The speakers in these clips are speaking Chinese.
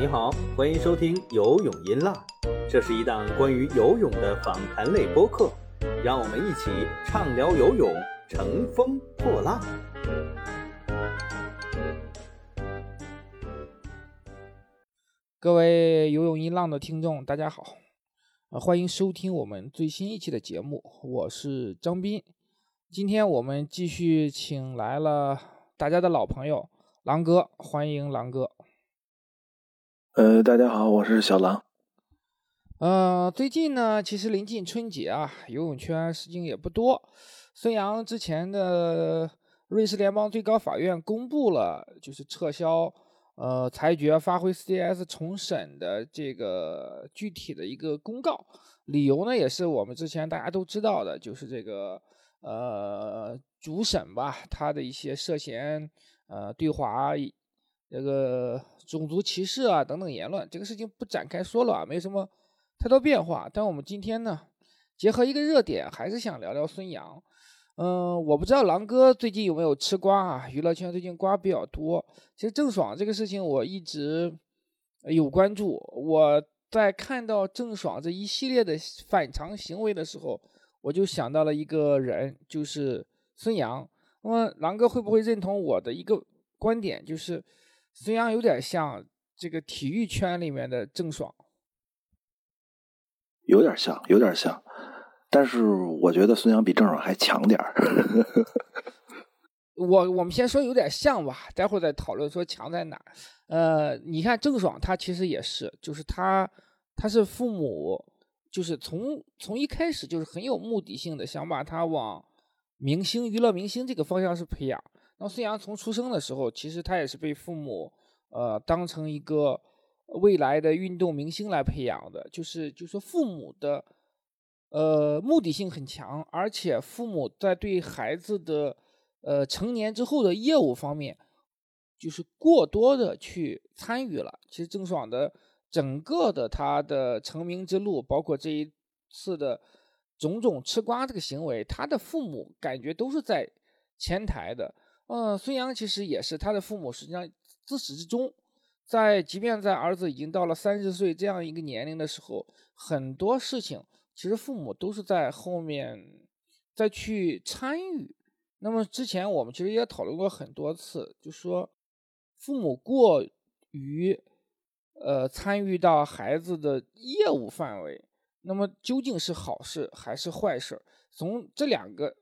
你好，欢迎收听游泳音浪，这是一档关于游泳的访谈类播客，让我们一起畅聊游泳，乘风破浪。各位游泳音浪的听众，大家好，呃，欢迎收听我们最新一期的节目，我是张斌。今天我们继续请来了大家的老朋友狼哥，欢迎狼哥。呃，大家好，我是小狼。呃，最近呢，其实临近春节啊，游泳圈事情也不多。孙杨之前的瑞士联邦最高法院公布了，就是撤销呃裁决发挥 CS 重审的这个具体的一个公告，理由呢也是我们之前大家都知道的，就是这个呃主审吧，他的一些涉嫌呃对华这个。种族歧视啊等等言论，这个事情不展开说了啊，没什么太多变化。但我们今天呢，结合一个热点，还是想聊聊孙杨。嗯，我不知道狼哥最近有没有吃瓜啊？娱乐圈最近瓜比较多。其实郑爽这个事情我一直有关注。我在看到郑爽这一系列的反常行为的时候，我就想到了一个人，就是孙杨。那么狼哥会不会认同我的一个观点，就是？孙杨有点像这个体育圈里面的郑爽，有点像，有点像，但是我觉得孙杨比郑爽还强点儿。我我们先说有点像吧，待会儿再讨论说强在哪。呃，你看郑爽，她其实也是，就是她，她是父母，就是从从一开始就是很有目的性的，想把她往明星、娱乐明星这个方向是培养。那孙杨从出生的时候，其实他也是被父母，呃，当成一个未来的运动明星来培养的。就是，就说父母的，呃，目的性很强，而且父母在对孩子的，呃，成年之后的业务方面，就是过多的去参与了。其实郑爽的整个的他的成名之路，包括这一次的种种吃瓜这个行为，他的父母感觉都是在前台的。嗯，孙杨其实也是，他的父母实际上自始至终，在即便在儿子已经到了三十岁这样一个年龄的时候，很多事情其实父母都是在后面再去参与。那么之前我们其实也讨论过很多次，就说父母过于呃参与到孩子的业务范围，那么究竟是好事还是坏事？从这两个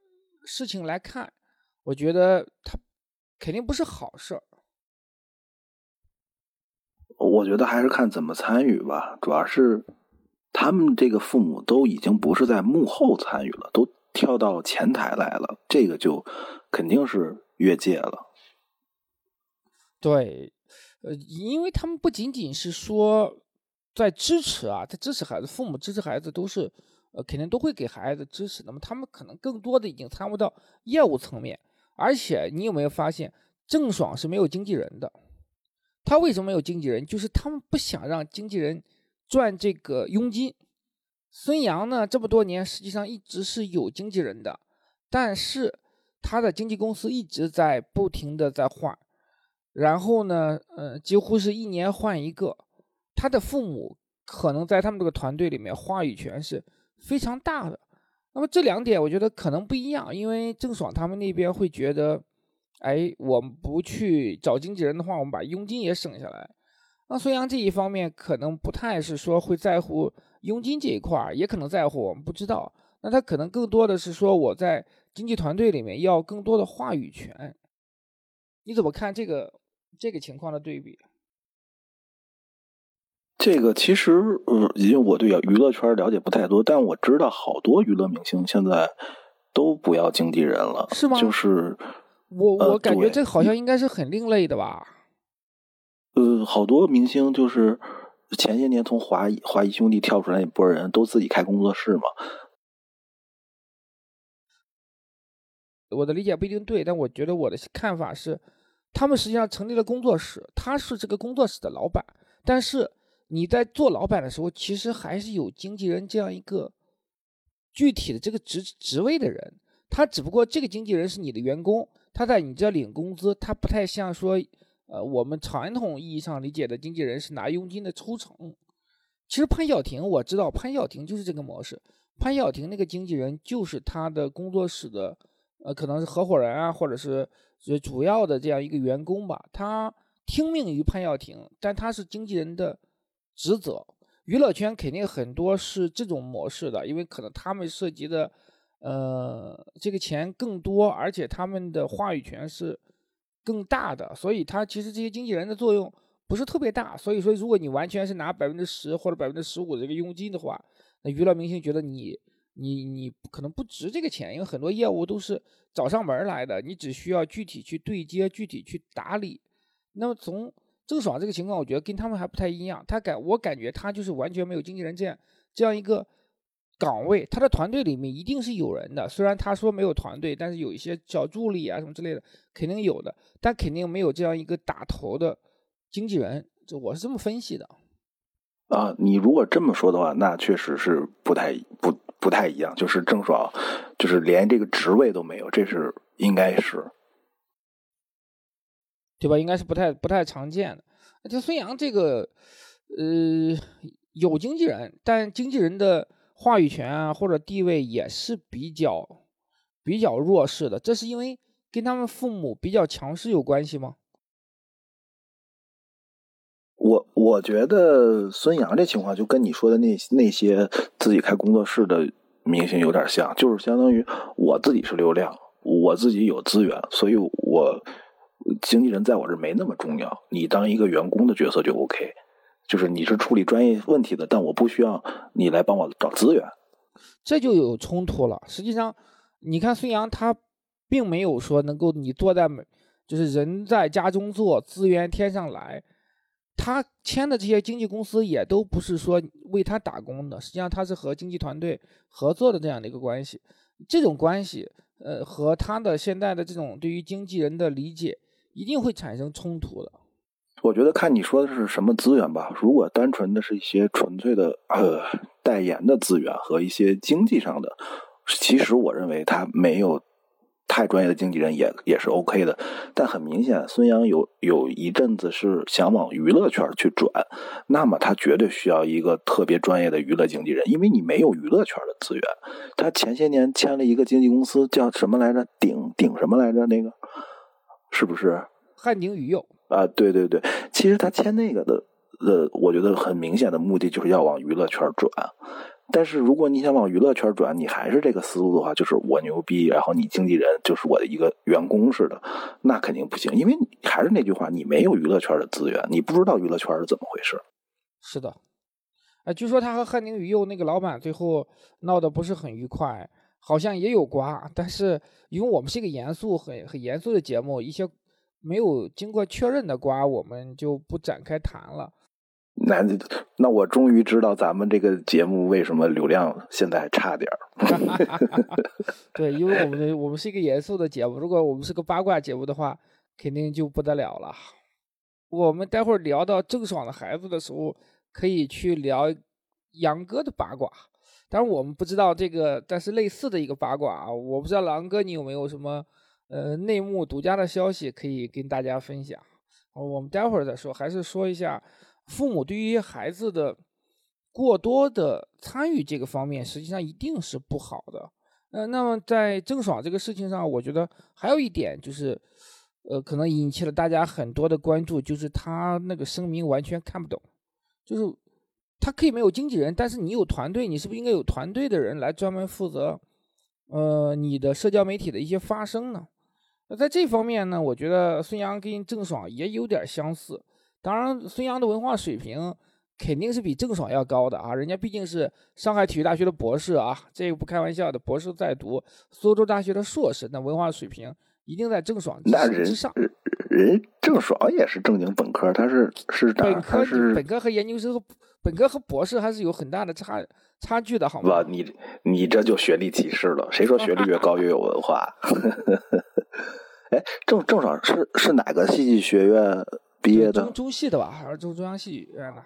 事情来看。我觉得他肯定不是好事儿。我觉得还是看怎么参与吧，主要是他们这个父母都已经不是在幕后参与了，都跳到前台来了，这个就肯定是越界了。对，呃，因为他们不仅仅是说在支持啊，在支持孩子，父母支持孩子都是呃，肯定都会给孩子支持。那么他们可能更多的已经参悟到业务层面。而且你有没有发现，郑爽是没有经纪人的？他为什么没有经纪人？就是他们不想让经纪人赚这个佣金。孙杨呢，这么多年实际上一直是有经纪人的，但是他的经纪公司一直在不停的在换，然后呢，呃，几乎是一年换一个。他的父母可能在他们这个团队里面话语权是非常大的。那么这两点我觉得可能不一样，因为郑爽他们那边会觉得，哎，我们不去找经纪人的话，我们把佣金也省下来。那孙杨这一方面可能不太是说会在乎佣金这一块儿，也可能在乎，我们不知道。那他可能更多的是说我在经纪团队里面要更多的话语权。你怎么看这个这个情况的对比？这个其实，嗯，因为我对娱乐圈了解不太多，但我知道好多娱乐明星现在都不要经纪人了，是吗？就是我我感觉这好像应该是很另类的吧。呃，好多明星就是前些年从华谊华谊兄弟跳出来一波人都自己开工作室嘛。我的理解不一定对，但我觉得我的看法是，他们实际上成立了工作室，他是这个工作室的老板，但是。你在做老板的时候，其实还是有经纪人这样一个具体的这个职职位的人，他只不过这个经纪人是你的员工，他在你这领工资，他不太像说，呃，我们传统意义上理解的经纪人是拿佣金的抽成。其实潘晓婷我知道，潘晓婷就是这个模式。潘晓婷那个经纪人就是他的工作室的，呃，可能是合伙人啊，或者是主要的这样一个员工吧。他听命于潘晓婷，但他是经纪人的职责。娱乐圈肯定很多是这种模式的，因为可能他们涉及的，呃，这个钱更多，而且他们的话语权是更大的，所以他其实这些经纪人的作用不是特别大。所以说，如果你完全是拿百分之十或者百分之十五的这个佣金的话，那娱乐明星觉得你你你可能不值这个钱，因为很多业务都是找上门来的，你只需要具体去对接、具体去打理。那么从郑爽这个情况，我觉得跟他们还不太一样。他感我感觉他就是完全没有经纪人这样这样一个岗位，他的团队里面一定是有人的。虽然他说没有团队，但是有一些小助理啊什么之类的肯定有的，但肯定没有这样一个打头的经纪人。这我是这么分析的。啊，你如果这么说的话，那确实是不太不不太一样。就是郑爽，就是连这个职位都没有，这是应该是。对吧？应该是不太不太常见的。就孙杨这个，呃，有经纪人，但经纪人的话语权啊或者地位也是比较比较弱势的。这是因为跟他们父母比较强势有关系吗？我我觉得孙杨这情况就跟你说的那那些自己开工作室的明星有点像，就是相当于我自己是流量，我自己有资源，所以我。经纪人在我这没那么重要，你当一个员工的角色就 OK，就是你是处理专业问题的，但我不需要你来帮我找资源，这就有冲突了。实际上，你看孙杨他并没有说能够你坐在就是人在家中坐，资源天上来，他签的这些经纪公司也都不是说为他打工的，实际上他是和经纪团队合作的这样的一个关系，这种关系，呃，和他的现在的这种对于经纪人的理解。一定会产生冲突的。我觉得看你说的是什么资源吧。如果单纯的是一些纯粹的呃代言的资源和一些经济上的，其实我认为他没有太专业的经纪人也也是 OK 的。但很明显，孙杨有有一阵子是想往娱乐圈去转，那么他绝对需要一个特别专业的娱乐经纪人，因为你没有娱乐圈的资源。他前些年签了一个经纪公司，叫什么来着？顶顶什么来着？那个。是不是汉宁宇佑啊？对对对，其实他签那个的，呃，我觉得很明显的目的就是要往娱乐圈转。但是如果你想往娱乐圈转，你还是这个思路的话，就是我牛逼，然后你经纪人就是我的一个员工似的，那肯定不行。因为还是那句话，你没有娱乐圈的资源，你不知道娱乐圈是怎么回事。是的，哎，据说他和汉宁宇佑那个老板最后闹得不是很愉快。好像也有瓜，但是因为我们是一个严肃、很很严肃的节目，一些没有经过确认的瓜，我们就不展开谈了。那那我终于知道咱们这个节目为什么流量现在还差点儿。对，因为我们我们是一个严肃的节目，如果我们是个八卦节目的话，肯定就不得了了。我们待会儿聊到郑爽的孩子的时候，可以去聊杨哥的八卦。当然我们不知道这个，但是类似的一个八卦啊，我不知道狼哥你有没有什么呃内幕独家的消息可以跟大家分享。我们待会儿再说，还是说一下父母对于孩子的过多的参与这个方面，实际上一定是不好的。呃，那么在郑爽这个事情上，我觉得还有一点就是，呃，可能引起了大家很多的关注，就是他那个声明完全看不懂，就是。他可以没有经纪人，但是你有团队，你是不是应该有团队的人来专门负责，呃，你的社交媒体的一些发声呢？那在这方面呢，我觉得孙杨跟郑爽也有点相似。当然，孙杨的文化水平肯定是比郑爽要高的啊，人家毕竟是上海体育大学的博士啊，这个不开玩笑的，博士在读，苏州大学的硕士，那文化水平一定在郑爽之上。人郑爽也是正经本科，他是是本科是本科和研究生。本科和博士还是有很大的差差距的，好吗？不，你你这就学历歧视了。谁说学历越高越有文化？哎，郑郑爽是是哪个戏剧学院毕业的？中中戏的吧，还是中中央戏剧院的？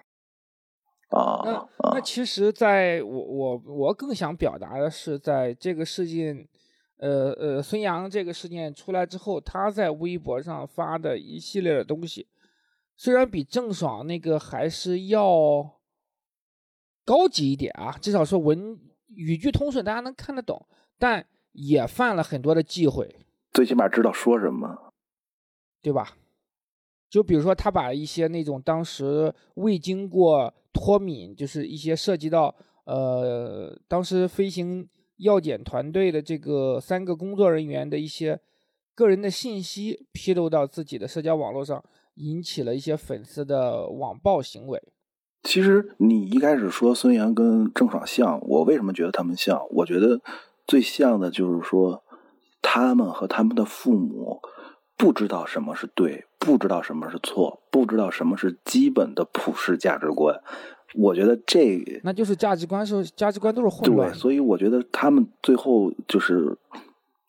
啊，那那其实，在我我我更想表达的是，在这个事件呃呃，孙杨这个事件出来之后，他在微博上发的一系列的东西，虽然比郑爽那个还是要高级一点啊，至少说文语句通顺，大家能看得懂，但也犯了很多的忌讳，最起码知道说什么，对吧？就比如说，他把一些那种当时未经过脱敏，就是一些涉及到呃当时飞行。药检团队的这个三个工作人员的一些个人的信息披露到自己的社交网络上，引起了一些粉丝的网暴行为。其实你一开始说孙杨跟郑爽像，我为什么觉得他们像？我觉得最像的就是说，他们和他们的父母不知道什么是对，不知道什么是错，不知道什么是基本的普世价值观。我觉得这那就是价值观是价值观都是混乱，对，所以我觉得他们最后就是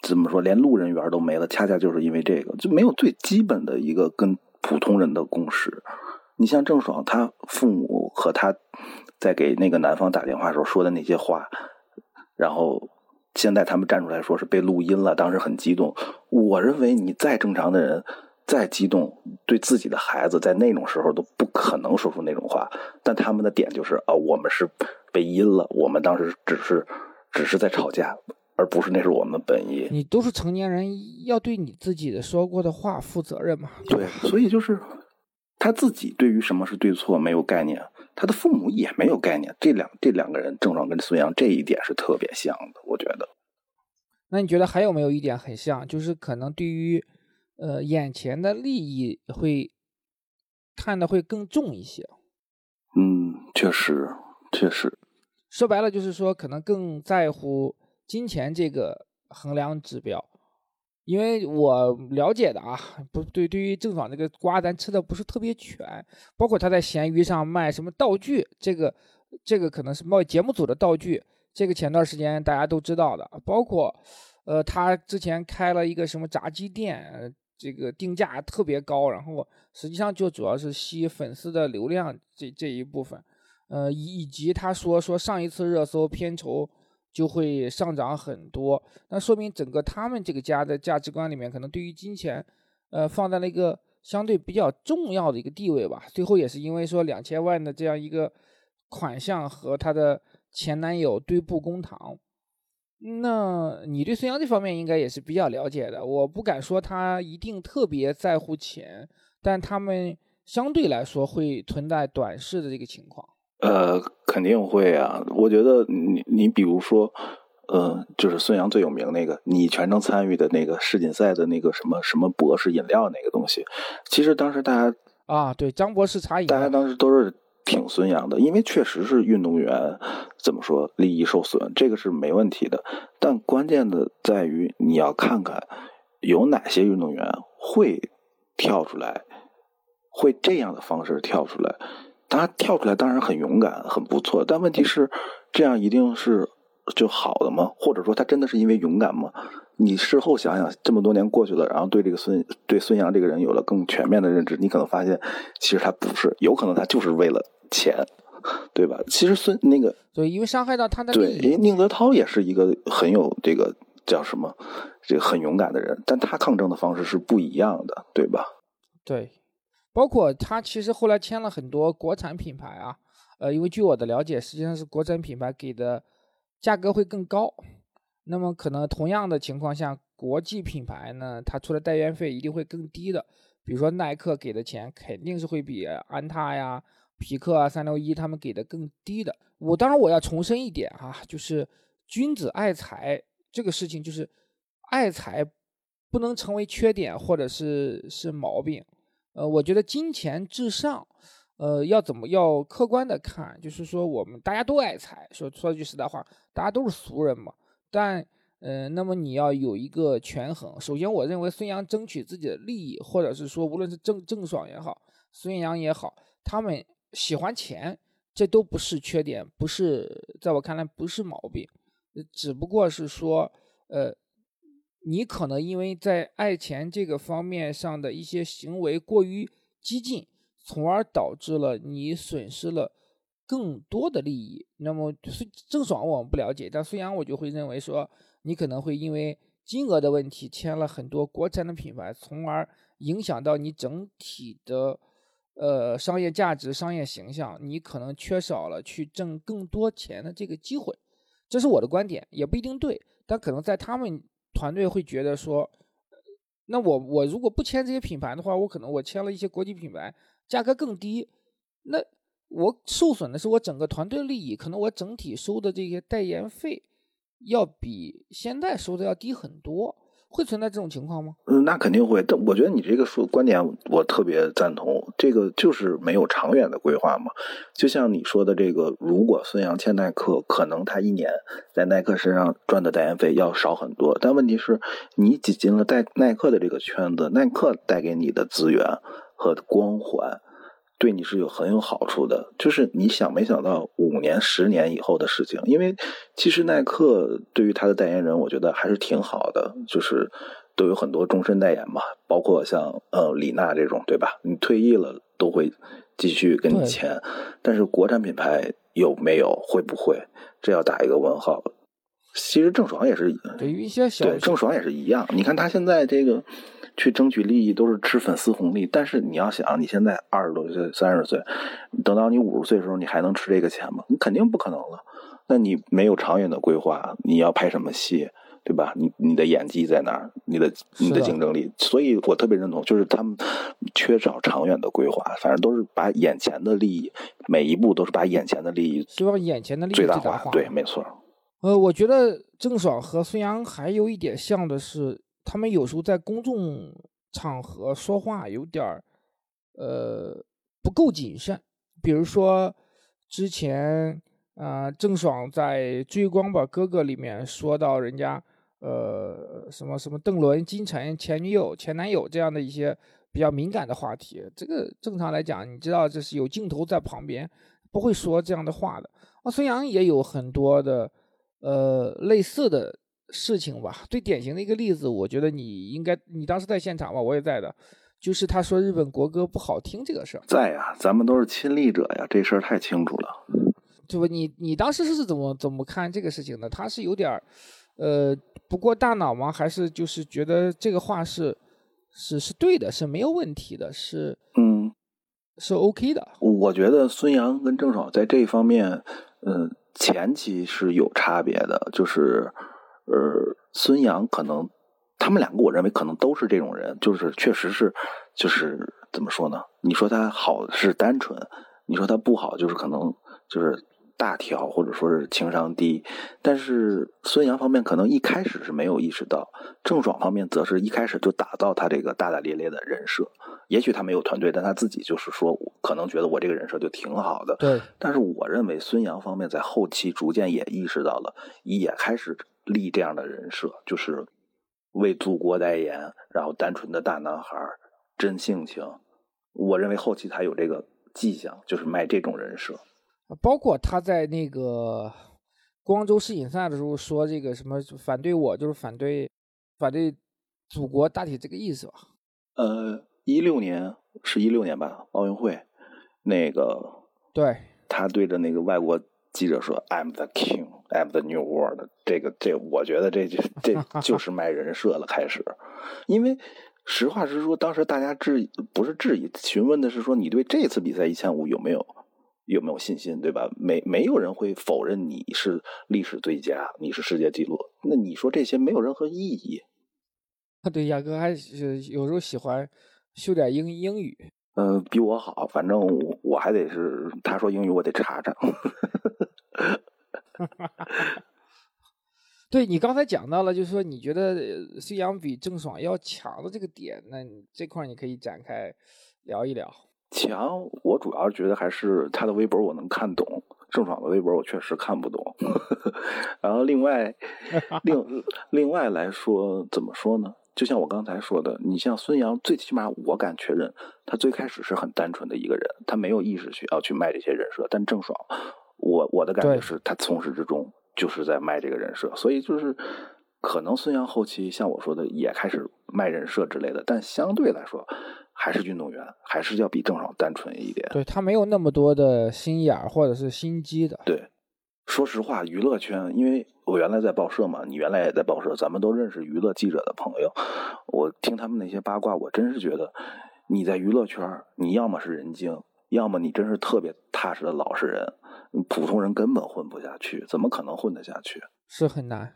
怎么说，连路人缘都没了，恰恰就是因为这个，就没有最基本的一个跟普通人的共识。你像郑爽，她父母和她在给那个男方打电话时候说的那些话，然后现在他们站出来说是被录音了，当时很激动。我认为你再正常的人。再激动，对自己的孩子在那种时候都不可能说出那种话。但他们的点就是啊，我们是被阴了，我们当时只是只是在吵架，而不是那是我们的本意。你都是成年人，要对你自己的说过的话负责任嘛？对，所以就是他自己对于什么是对错没有概念，他的父母也没有概念。这两这两个人，症状跟孙杨这一点是特别像的，我觉得。那你觉得还有没有一点很像？就是可能对于。呃，眼前的利益会看的会更重一些。嗯，确实，确实。说白了就是说，可能更在乎金钱这个衡量指标。因为我了解的啊，不对，对于郑爽这个瓜，咱吃的不是特别全。包括他在闲鱼上卖什么道具，这个这个可能是贸节目组的道具，这个前段时间大家都知道的。包括呃，他之前开了一个什么炸鸡店。这个定价特别高，然后实际上就主要是吸粉丝的流量这这一部分，呃，以及他说说上一次热搜片酬就会上涨很多，那说明整个他们这个家的价值观里面，可能对于金钱，呃，放在了一个相对比较重要的一个地位吧。最后也是因为说两千万的这样一个款项和他的前男友对簿公堂。那你对孙杨这方面应该也是比较了解的。我不敢说他一定特别在乎钱，但他们相对来说会存在短视的这个情况。呃，肯定会啊。我觉得你你比如说，呃，就是孙杨最有名那个，你全程参与的那个世锦赛的那个什么什么博士饮料那个东西，其实当时大家啊，对张博士茶饮，大家当时都是。挺孙杨的，因为确实是运动员，怎么说利益受损，这个是没问题的。但关键的在于你要看看有哪些运动员会跳出来，会这样的方式跳出来。他跳出来当然很勇敢，很不错。但问题是，这样一定是就好的吗？或者说他真的是因为勇敢吗？你事后想想，这么多年过去了，然后对这个孙对孙杨这个人有了更全面的认知，你可能发现，其实他不是，有可能他就是为了钱，对吧？其实孙那个对，因为伤害到他的对，宁泽涛也是一个很有这个叫什么，这个很勇敢的人，但他抗争的方式是不一样的，对吧？对，包括他其实后来签了很多国产品牌啊，呃，因为据我的了解，实际上是国产品牌给的价格会更高。那么可能同样的情况下，国际品牌呢，它出的代言费一定会更低的。比如说耐克给的钱肯定是会比安踏呀、匹克啊、三六一他们给的更低的。我当然我要重申一点哈，就是君子爱财这个事情，就是爱财不能成为缺点或者是是毛病。呃，我觉得金钱至上，呃，要怎么要客观的看，就是说我们大家都爱财，说说句实在话，大家都是俗人嘛。但，嗯，那么你要有一个权衡。首先，我认为孙杨争取自己的利益，或者是说，无论是郑郑爽也好，孙杨也好，他们喜欢钱，这都不是缺点，不是在我看来不是毛病，只不过是说，呃，你可能因为在爱钱这个方面上的一些行为过于激进，从而导致了你损失了。更多的利益，那么郑爽我们不了解，但孙杨我就会认为说，你可能会因为金额的问题签了很多国产的品牌，从而影响到你整体的呃商业价值、商业形象，你可能缺少了去挣更多钱的这个机会。这是我的观点，也不一定对，但可能在他们团队会觉得说，那我我如果不签这些品牌的话，我可能我签了一些国际品牌，价格更低，那我受损的是我整个团队利益，可能我整体收的这些代言费。要比现在收的要低很多，会存在这种情况吗？嗯，那肯定会。但我觉得你这个说观点我特别赞同，这个就是没有长远的规划嘛。就像你说的这个，如果孙杨签耐克，可能他一年在耐克身上赚的代言费要少很多。但问题是，你挤进了耐耐克的这个圈子，耐克带给你的资源和光环。对你是有很有好处的，就是你想没想到五年、十年以后的事情？因为其实耐克对于他的代言人，我觉得还是挺好的，就是都有很多终身代言嘛，包括像呃李娜这种，对吧？你退役了都会继续跟你签，但是国产品牌有没有？会不会？这要打一个问号。其实郑爽也是，对于一些小对郑爽也是一样。你看他现在这个。去争取利益都是吃粉丝红利，但是你要想，你现在二十多岁、三十岁，等到你五十岁的时候，你还能吃这个钱吗？你肯定不可能了。那你没有长远的规划，你要拍什么戏，对吧？你你的演技在哪儿？你的你的竞争力？所以我特别认同，就是他们缺少长远的规划，反正都是把眼前的利益，每一步都是把眼前的利益，希望眼前的利益最大化。对，没错。呃，我觉得郑爽和孙杨还有一点像的是。他们有时候在公众场合说话有点儿，呃，不够谨慎。比如说，之前啊，郑爽在《追光吧哥哥》里面说到人家，呃，什么什么邓伦、金晨前女友、前男友这样的一些比较敏感的话题。这个正常来讲，你知道这是有镜头在旁边，不会说这样的话的。啊，孙杨也有很多的，呃，类似的。事情吧，最典型的一个例子，我觉得你应该，你当时在现场吧，我也在的，就是他说日本国歌不好听这个事儿。在呀，咱们都是亲历者呀，这事儿太清楚了。对吧？你你当时是怎么怎么看这个事情的？他是有点儿，呃，不过大脑吗？还是就是觉得这个话是是是对的，是没有问题的，是嗯，是 OK 的。我觉得孙杨跟郑爽在这一方面，嗯，前期是有差别的，就是。呃，孙杨可能，他们两个，我认为可能都是这种人，就是确实是，就是怎么说呢？你说他好是单纯，你说他不好就是可能就是大条或者说是情商低。但是孙杨方面可能一开始是没有意识到，郑爽方面则是一开始就打造他这个大大咧咧的人设。也许他没有团队，但他自己就是说，可能觉得我这个人设就挺好的。对。但是我认为孙杨方面在后期逐渐也意识到了，也开始。立这样的人设，就是为祖国代言，然后单纯的大男孩，真性情。我认为后期他有这个迹象，就是卖这种人设。包括他在那个光州世锦赛的时候说这个什么反对我，就是反对反对祖国，大体这个意思吧。呃，一六年是一六年吧，奥运会那个，对，他对着那个外国。记者说：“I'm the king, I'm the new world。”这个，这我觉得这就这 就是卖人设了。开始，因为实话实说，当时大家质疑不是质疑，询问的是说你对这次比赛一千五有没有有没有信心，对吧？没没有人会否认你是历史最佳，你是世界纪录。那你说这些没有任何意义。啊，对，亚哥还是有时候喜欢秀点英英语。嗯，比我好，反正我我还得是他说英语，我得查查。对你刚才讲到了，就是说你觉得孙杨比郑爽要强的这个点，那这块你可以展开聊一聊。强，我主要觉得还是他的微博我能看懂，郑爽的微博我确实看不懂。然后另外，另另外来说，怎么说呢？就像我刚才说的，你像孙杨，最起码我敢确认，他最开始是很单纯的一个人，他没有意识去要去卖这些人设。但郑爽，我我的感觉是他从始至终就是在卖这个人设，所以就是可能孙杨后期像我说的也开始卖人设之类的，但相对来说还是运动员，还是要比郑爽单纯一点。对他没有那么多的心眼或者是心机的。对。说实话，娱乐圈，因为我原来在报社嘛，你原来也在报社，咱们都认识娱乐记者的朋友。我听他们那些八卦，我真是觉得你在娱乐圈，你要么是人精，要么你真是特别踏实的老实人，普通人根本混不下去，怎么可能混得下去？是很难。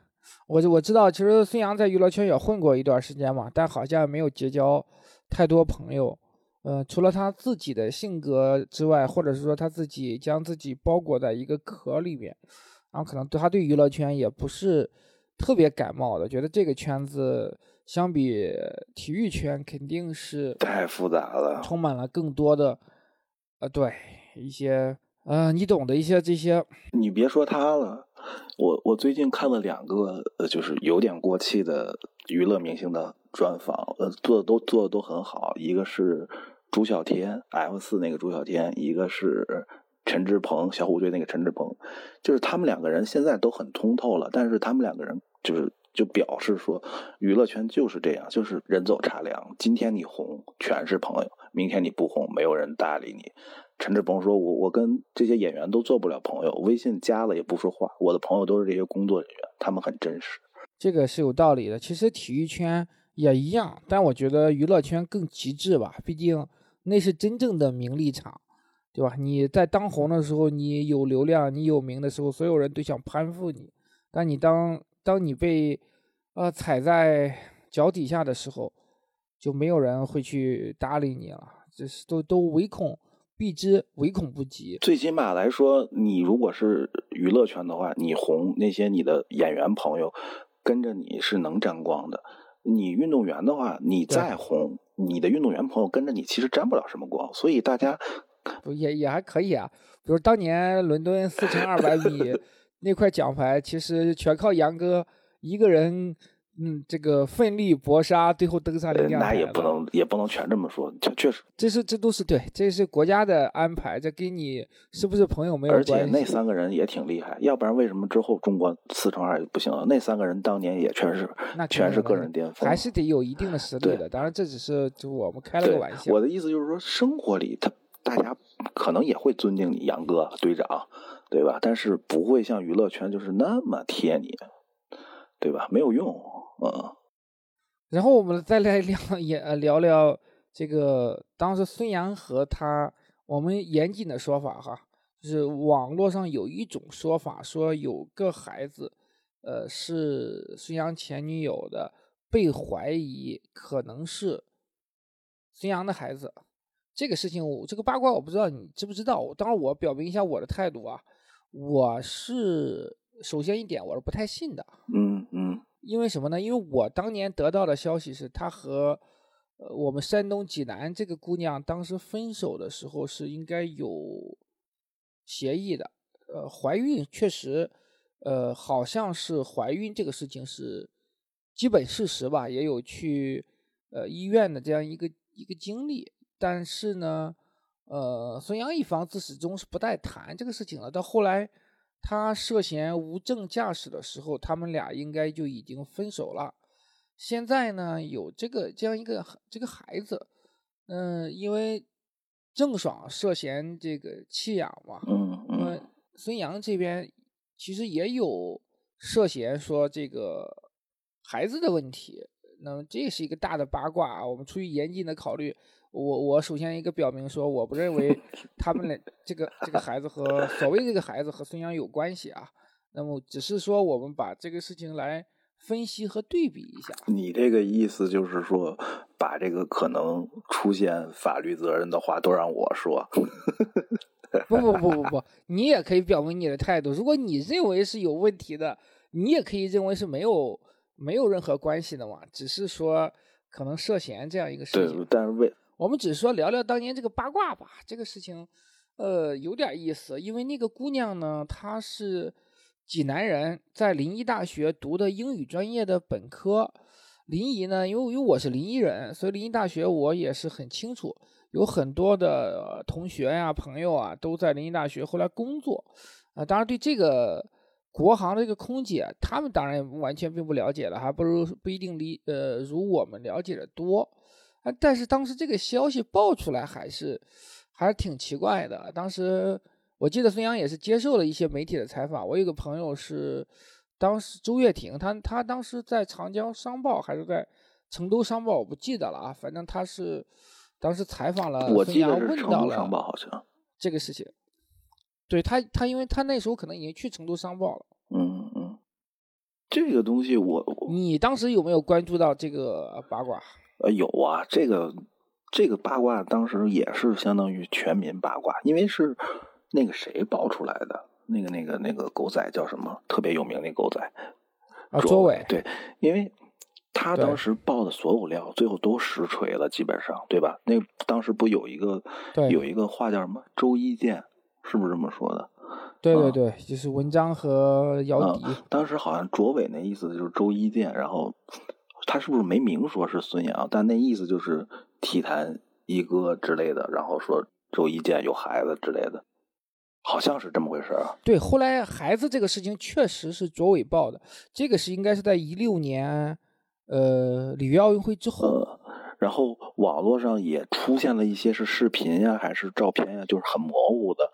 我我知道，其实孙杨在娱乐圈也混过一段时间嘛，但好像没有结交太多朋友。呃，除了他自己的性格之外，或者是说他自己将自己包裹在一个壳里面，然后可能对他对娱乐圈也不是特别感冒的，觉得这个圈子相比体育圈肯定是太复杂了，充满了更多的呃，对一些呃，你懂的一些这些。你别说他了，我我最近看了两个呃，就是有点过气的娱乐明星的专访，呃，做的都做的都很好，一个是。朱孝天，F 四那个朱孝天，一个是陈志朋，小虎队那个陈志朋，就是他们两个人现在都很通透了，但是他们两个人就是就表示说，娱乐圈就是这样，就是人走茶凉，今天你红全是朋友，明天你不红，没有人搭理你。陈志朋说：“我我跟这些演员都做不了朋友，微信加了也不说话，我的朋友都是这些工作人员，他们很真实。”这个是有道理的，其实体育圈也一样，但我觉得娱乐圈更极致吧，毕竟。那是真正的名利场，对吧？你在当红的时候，你有流量，你有名的时候，所有人都想攀附你。但你当当你被呃踩在脚底下的时候，就没有人会去搭理你了。这是都都唯恐避之，唯恐不及。最起码来说，你如果是娱乐圈的话，你红，那些你的演员朋友跟着你是能沾光的。你运动员的话，你再红，你的运动员朋友跟着你，其实沾不了什么光。所以大家不也也还可以啊。比如当年伦敦四乘二百米 那块奖牌，其实全靠杨哥一个人。嗯，这个奋力搏杀，最后登上领奖台。那也不能，也不能全这么说，确确实。这是，这都是对，这是国家的安排，这跟你是不是朋友没有关系。而且那三个人也挺厉害，要不然为什么之后中国四乘二不行了？那三个人当年也全是，那全是个人巅峰，还是得有一定的实力的。当然，这只是就我们开了个玩笑。我的意思就是说，生活里他大家可能也会尊敬你杨哥队长，对吧？但是不会像娱乐圈就是那么贴你，对吧？没有用。嗯，然后我们再来聊也聊聊这个当时孙杨和他，我们严谨的说法哈，就是网络上有一种说法说有个孩子，呃，是孙杨前女友的，被怀疑可能是孙杨的孩子。这个事情我这个八卦我不知道你知不知道，当然我表明一下我的态度啊，我是首先一点我是不太信的，嗯嗯。因为什么呢？因为我当年得到的消息是，他和呃我们山东济南这个姑娘当时分手的时候是应该有协议的。呃，怀孕确实，呃，好像是怀孕这个事情是基本事实吧，也有去呃医院的这样一个一个经历。但是呢，呃，孙杨一方自始终是不带谈这个事情了。到后来。他涉嫌无证驾驶的时候，他们俩应该就已经分手了。现在呢，有这个这样一个这个孩子，嗯，因为郑爽涉嫌这个弃养嘛，嗯嗯，孙杨这边其实也有涉嫌说这个孩子的问题。那么这是一个大的八卦啊，我们出于严谨的考虑。我我首先一个表明说，我不认为他们的这个这个孩子和所谓这个孩子和孙杨有关系啊。那么只是说我们把这个事情来分析和对比一下。你这个意思就是说，把这个可能出现法律责任的话都让我说。不不不不不，你也可以表明你的态度。如果你认为是有问题的，你也可以认为是没有没有任何关系的嘛。只是说可能涉嫌这样一个事情。对，但是为。我们只是说聊聊当年这个八卦吧，这个事情，呃，有点意思。因为那个姑娘呢，她是济南人，在临沂大学读的英语专业的本科。临沂呢，因为因为我是临沂人，所以临沂大学我也是很清楚，有很多的同学呀、朋友啊都在临沂大学后来工作。啊，当然对这个国航的这个空姐，他们当然完全并不了解了，还不如不一定离呃如我们了解的多。但是当时这个消息爆出来还是还是挺奇怪的。当时我记得孙杨也是接受了一些媒体的采访。我有个朋友是当时周月婷，他他当时在长江商报还是在成都商报，我不记得了啊。反正他是当时采访了孙杨，问到了这个事情。对他，他因为他那时候可能已经去成都商报了。嗯嗯，这个东西我你当时有没有关注到这个八卦？呃，有啊，这个这个八卦当时也是相当于全民八卦，因为是那个谁爆出来的，那个那个那个狗仔叫什么？特别有名那狗仔啊，卓伟。对，因为他当时爆的所有料，最后都实锤了，基本上，对吧？那当时不有一个有一个话叫什么？周一见，是不是这么说的？对对对，就是文章和姚笛。当时好像卓伟那意思就是周一见，然后。他是不是没明说是孙杨？但那意思就是体坛一哥之类的，然后说周一见有孩子之类的，好像是这么回事啊。对，后来孩子这个事情确实是卓伟报的，这个是应该是在一六年，呃，里约奥运会之后。然后网络上也出现了一些是视频呀，还是照片呀，就是很模糊的，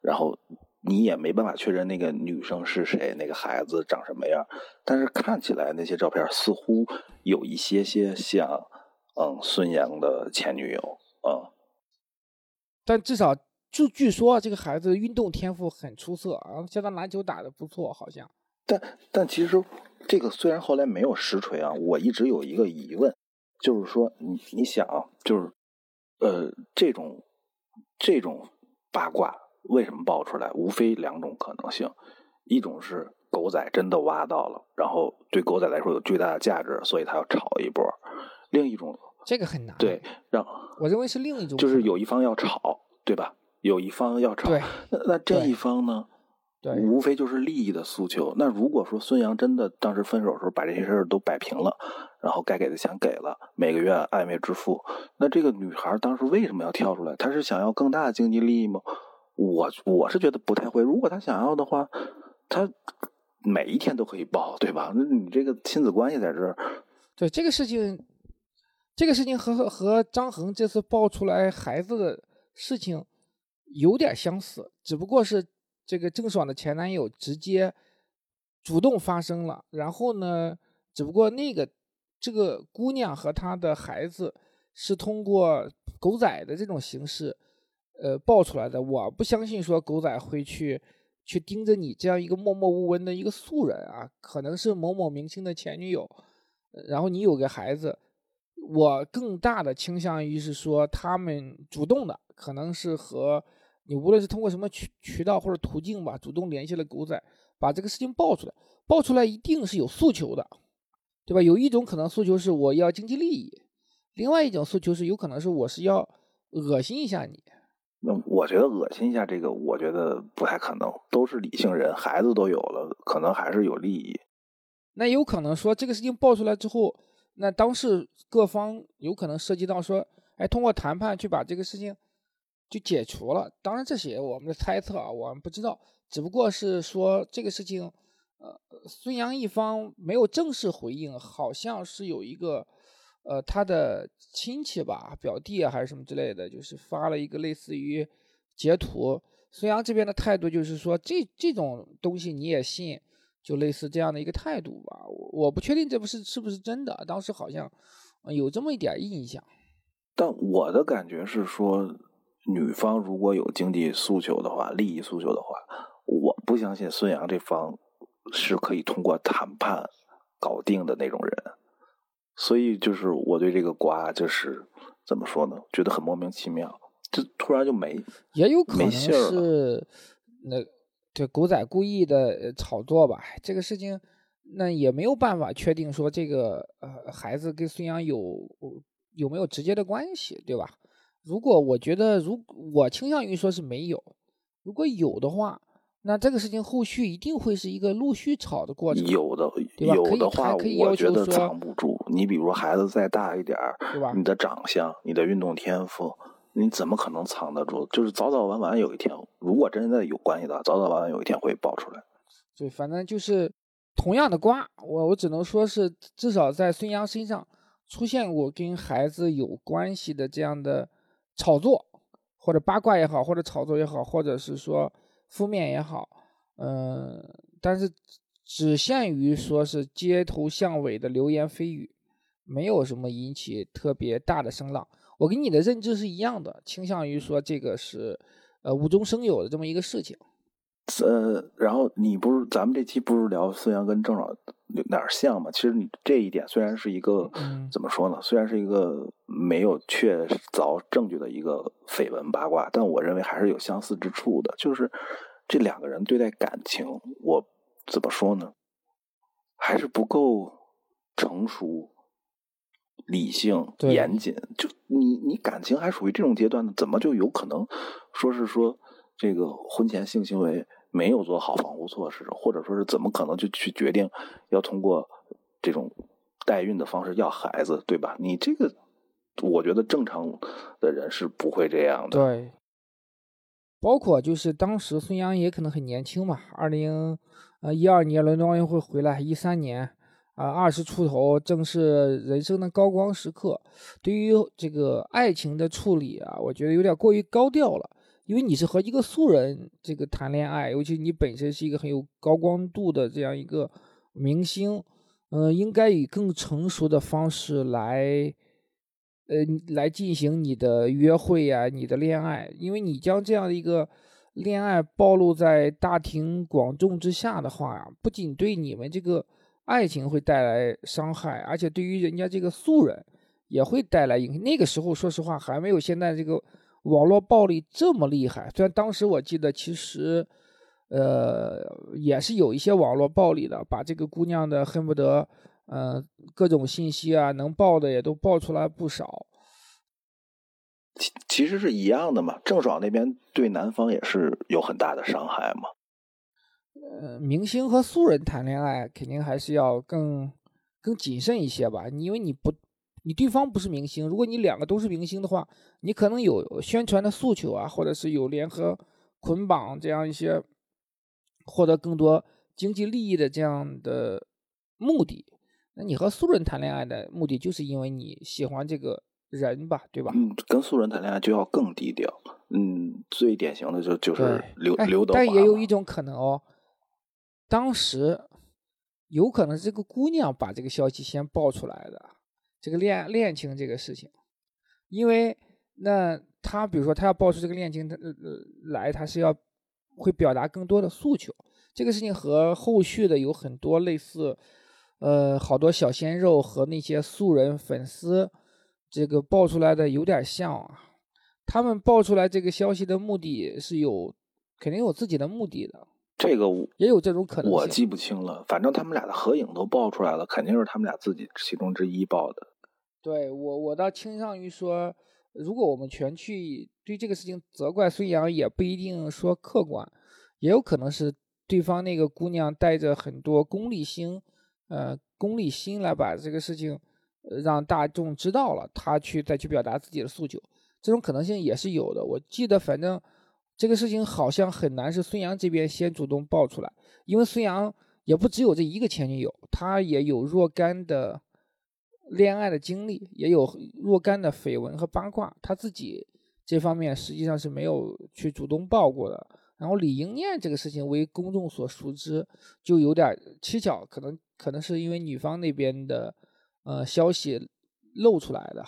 然后。你也没办法确认那个女生是谁，那个孩子长什么样，但是看起来那些照片似乎有一些些像，嗯，孙杨的前女友，嗯。但至少就据说这个孩子运动天赋很出色啊，现在篮球打的不错，好像。但但其实这个虽然后来没有实锤啊，我一直有一个疑问，就是说你你想，就是呃这种这种八卦。为什么爆出来？无非两种可能性，一种是狗仔真的挖到了，然后对狗仔来说有巨大的价值，所以他要炒一波；另一种这个很难，对，让我认为是另一种，就是有一方要炒，对吧？有一方要炒，那那这一方呢？对，无非就是利益的诉求。那如果说孙杨真的当时分手的时候把这些事儿都摆平了，然后该给的钱给了，每个月暧昧支付，那这个女孩当时为什么要跳出来？她是想要更大的经济利益吗？我我是觉得不太会。如果他想要的话，他每一天都可以报，对吧？那你这个亲子关系在这儿，对这个事情，这个事情和和张恒这次爆出来孩子的事情有点相似，只不过是这个郑爽的前男友直接主动发生了，然后呢，只不过那个这个姑娘和她的孩子是通过狗仔的这种形式。呃，爆出来的，我不相信说狗仔会去去盯着你这样一个默默无闻的一个素人啊，可能是某某明星的前女友，然后你有个孩子，我更大的倾向于是说他们主动的，可能是和你无论是通过什么渠渠道或者途径吧，主动联系了狗仔，把这个事情爆出来，爆出来一定是有诉求的，对吧？有一种可能诉求是我要经济利益，另外一种诉求是有可能是我是要恶心一下你。那我觉得恶心一下这个，我觉得不太可能。都是理性人，孩子都有了，可能还是有利益。那有可能说这个事情爆出来之后，那当事各方有可能涉及到说，哎，通过谈判去把这个事情就解除了。当然这些我们的猜测啊，我们不知道，只不过是说这个事情，呃，孙杨一方没有正式回应，好像是有一个。呃，他的亲戚吧，表弟啊，还是什么之类的，就是发了一个类似于截图。孙杨这边的态度就是说，这这种东西你也信，就类似这样的一个态度吧。我我不确定这不是是不是真的，当时好像有这么一点印象。但我的感觉是说，女方如果有经济诉求的话，利益诉求的话，我不相信孙杨这方是可以通过谈判搞定的那种人。所以就是我对这个瓜就是怎么说呢？觉得很莫名其妙，就突然就没也有可能是那这狗仔故意的炒作吧。这个事情那也没有办法确定说这个呃孩子跟孙杨有有没有直接的关系，对吧？如果我觉得如我倾向于说是没有，如果有的话。那这个事情后续一定会是一个陆续炒的过程，有的有的话，我觉得藏不住。你比如孩子再大一点儿，对吧？你的长相、你的运动天赋，你怎么可能藏得住？就是早早晚晚有一天，如果真的有关系的，早早晚晚有一天会爆出来。对，反正就是同样的瓜，我我只能说是至少在孙杨身上出现过跟孩子有关系的这样的炒作，或者八卦也好，或者炒作也好，或者是说。负面也好，嗯，但是只限于说是街头巷尾的流言蜚语，没有什么引起特别大的声浪。我跟你的认知是一样的，倾向于说这个是呃无中生有的这么一个事情。呃，然后你不是咱们这期不是聊孙杨跟郑爽哪儿像吗？其实你这一点虽然是一个怎么说呢？虽然是一个没有确凿证据的一个绯闻八卦，但我认为还是有相似之处的。就是这两个人对待感情，我怎么说呢？还是不够成熟、理性、严谨。就你你感情还属于这种阶段呢，怎么就有可能说是说？这个婚前性行为没有做好防护措施，或者说是怎么可能就去决定要通过这种代孕的方式要孩子，对吧？你这个，我觉得正常的人是不会这样的。对，包括就是当时孙杨也可能很年轻嘛，二零呃一二年伦敦奥运会回来，一三年啊二十出头，正是人生的高光时刻。对于这个爱情的处理啊，我觉得有点过于高调了。因为你是和一个素人这个谈恋爱，尤其你本身是一个很有高光度的这样一个明星，嗯，应该以更成熟的方式来，呃，来进行你的约会呀，你的恋爱。因为你将这样的一个恋爱暴露在大庭广众之下的话呀，不仅对你们这个爱情会带来伤害，而且对于人家这个素人也会带来影。那个时候，说实话，还没有现在这个。网络暴力这么厉害，虽然当时我记得其实，呃，也是有一些网络暴力的，把这个姑娘的恨不得，嗯，各种信息啊，能爆的也都爆出来不少。其其实是一样的嘛，郑爽那边对男方也是有很大的伤害嘛。呃，明星和素人谈恋爱肯定还是要更更谨慎一些吧，因为你不。你对方不是明星，如果你两个都是明星的话，你可能有宣传的诉求啊，或者是有联合捆绑这样一些获得更多经济利益的这样的目的。那你和素人谈恋爱的目的，就是因为你喜欢这个人吧，对吧？嗯，跟素人谈恋爱就要更低调。嗯，最典型的就就是刘刘德华。但也有一种可能哦，当时有可能这个姑娘把这个消息先爆出来的。这个恋恋情这个事情，因为那他比如说他要爆出这个恋情，他呃来他是要会表达更多的诉求。这个事情和后续的有很多类似，呃，好多小鲜肉和那些素人粉丝这个爆出来的有点像啊。他们爆出来这个消息的目的是有肯定有自己的目的的。这个也有这种可能，我记不清了。反正他们俩的合影都爆出来了，肯定是他们俩自己其中之一爆的。对我，我倒倾向于说，如果我们全去对这个事情责怪孙杨，也不一定说客观，也有可能是对方那个姑娘带着很多功利心，呃，功利心来把这个事情让大众知道了，他去再去表达自己的诉求，这种可能性也是有的。我记得，反正这个事情好像很难是孙杨这边先主动爆出来，因为孙杨也不只有这一个前女友，他也有若干的。恋爱的经历也有若干的绯闻和八卦，他自己这方面实际上是没有去主动报过的。然后李英念这个事情为公众所熟知，就有点蹊跷，可能可能是因为女方那边的呃消息露出来的。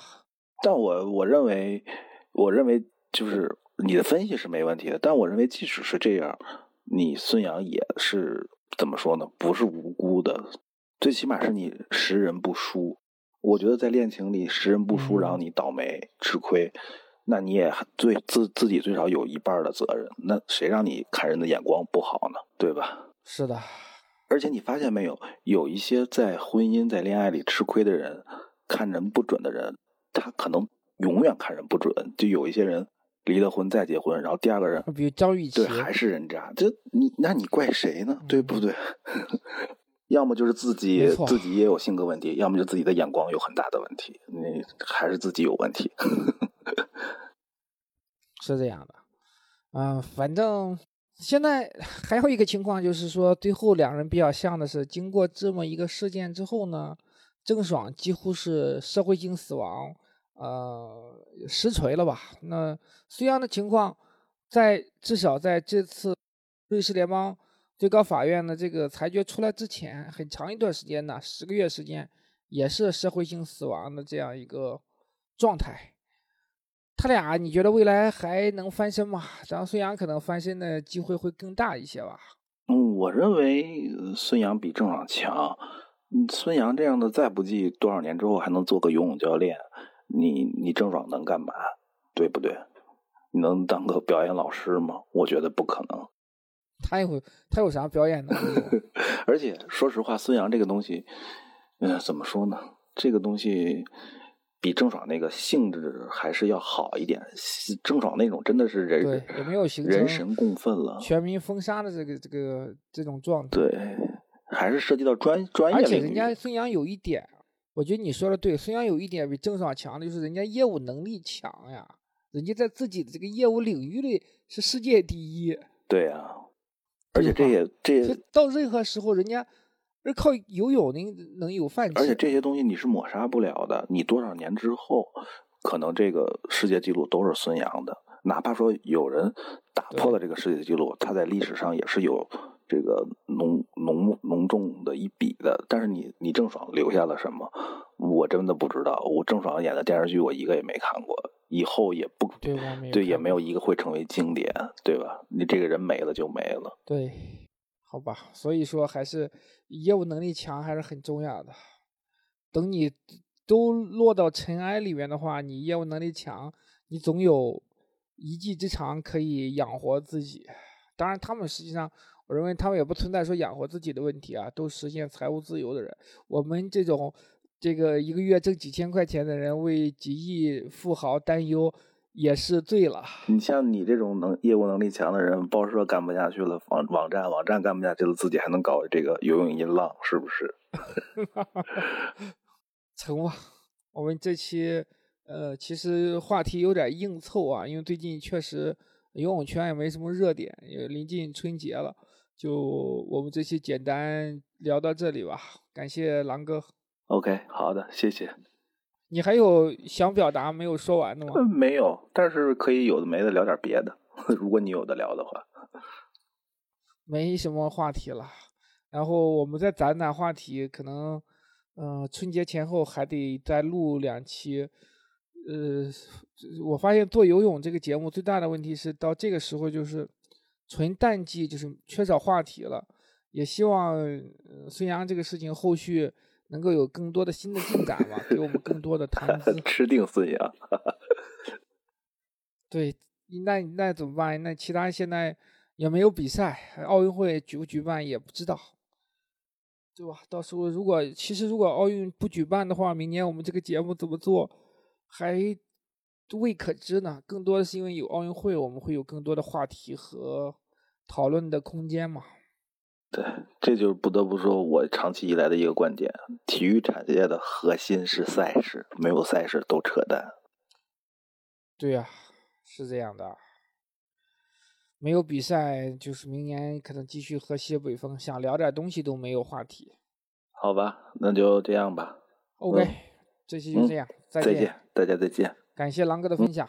但我我认为，我认为就是你的分析是没问题的。但我认为，即使是这样，你孙杨也是怎么说呢？不是无辜的，最起码是你识人不淑。我觉得在恋情里识人不淑，然后你倒霉吃亏，那你也最自自己最少有一半的责任。那谁让你看人的眼光不好呢？对吧？是的。而且你发现没有，有一些在婚姻、在恋爱里吃亏的人，看人不准的人，他可能永远看人不准。就有一些人离了婚再结婚，然后第二个人，比如张雨绮，对，还是人渣。这你那你怪谁呢？对不对？要么就是自己自己也有性格问题，要么就自己的眼光有很大的问题，你还是自己有问题，是这样的，嗯，反正现在还有一个情况就是说，最后两人比较像的是，经过这么一个事件之后呢，郑爽几乎是社会性死亡，呃，实锤了吧？那孙杨的情况，在至少在这次瑞士联邦最高法院的这个裁决出来之前，很长一段时间呢，十个月时间，也是社会性死亡的这样一个状态。他俩，你觉得未来还能翻身吗？咱孙杨可能翻身的机会会更大一些吧。嗯，我认为孙杨比郑爽强。孙杨这样的再不济多少年之后还能做个游泳教练，你你郑爽能干嘛？对不对？你能当个表演老师吗？我觉得不可能。他有他有啥表演的？而且说实话，孙杨这个东西，嗯，怎么说呢？这个东西比郑爽那个性质还是要好一点。郑爽那种真的是人对也没有形成人神共愤了，全民封杀的这个这个这种状态。对，还是涉及到专专业。而且人家孙杨有一点，我觉得你说的对，孙杨有一点比郑爽强的就是人家业务能力强呀。人家在自己的这个业务领域里是世界第一。对呀，而且这也这也到任何时候，人家是靠游泳能能有饭吃。而且这些东西你是抹杀不了的。你多少年之后，可能这个世界纪录都是孙杨的。哪怕说有人打破了这个世界纪录，他在历史上也是有这个浓浓浓重的一笔的。但是你你郑爽留下了什么？我真的不知道。我郑爽演的电视剧，我一个也没看过。以后也不对，对，也没有一个会成为经典，对吧？你这个人没了就没了。对，好吧，所以说还是业务能力强还是很重要的。等你都落到尘埃里面的话，你业务能力强，你总有一技之长可以养活自己。当然，他们实际上，我认为他们也不存在说养活自己的问题啊，都实现财务自由的人。我们这种。这个一个月挣几千块钱的人为几亿富豪担忧，也是醉了。你像你这种能业务能力强的人，报社干不下去了，网网站网站干不下去了，自己还能搞这个游泳音浪，是不是？成吧。我们这期呃，其实话题有点硬凑啊，因为最近确实游泳圈也没什么热点，也临近春节了，就我们这期简单聊到这里吧。感谢狼哥。OK，好的，谢谢。你还有想表达没有说完的吗？没有，但是可以有的没的聊点别的，如果你有的聊的话。没什么话题了，然后我们再攒攒话题，可能，嗯，春节前后还得再录两期。呃，我发现做游泳这个节目最大的问题是到这个时候就是纯淡季，就是缺少话题了。也希望孙杨这个事情后续。能够有更多的新的进展吧，给我们更多的谈资。吃定孙杨。对，那那怎么办？那其他现在也没有比赛，奥运会举不举办也不知道，对吧？到时候如果其实如果奥运不举办的话，明年我们这个节目怎么做还未可知呢。更多的是因为有奥运会，我们会有更多的话题和讨论的空间嘛。对，这就是不得不说，我长期以来的一个观点：体育产业的核心是赛事，没有赛事都扯淡。对呀，是这样的。没有比赛，就是明年可能继续喝西北风，想聊点东西都没有话题。好吧，那就这样吧。OK，这期就这样，再见，大家再见。感谢狼哥的分享。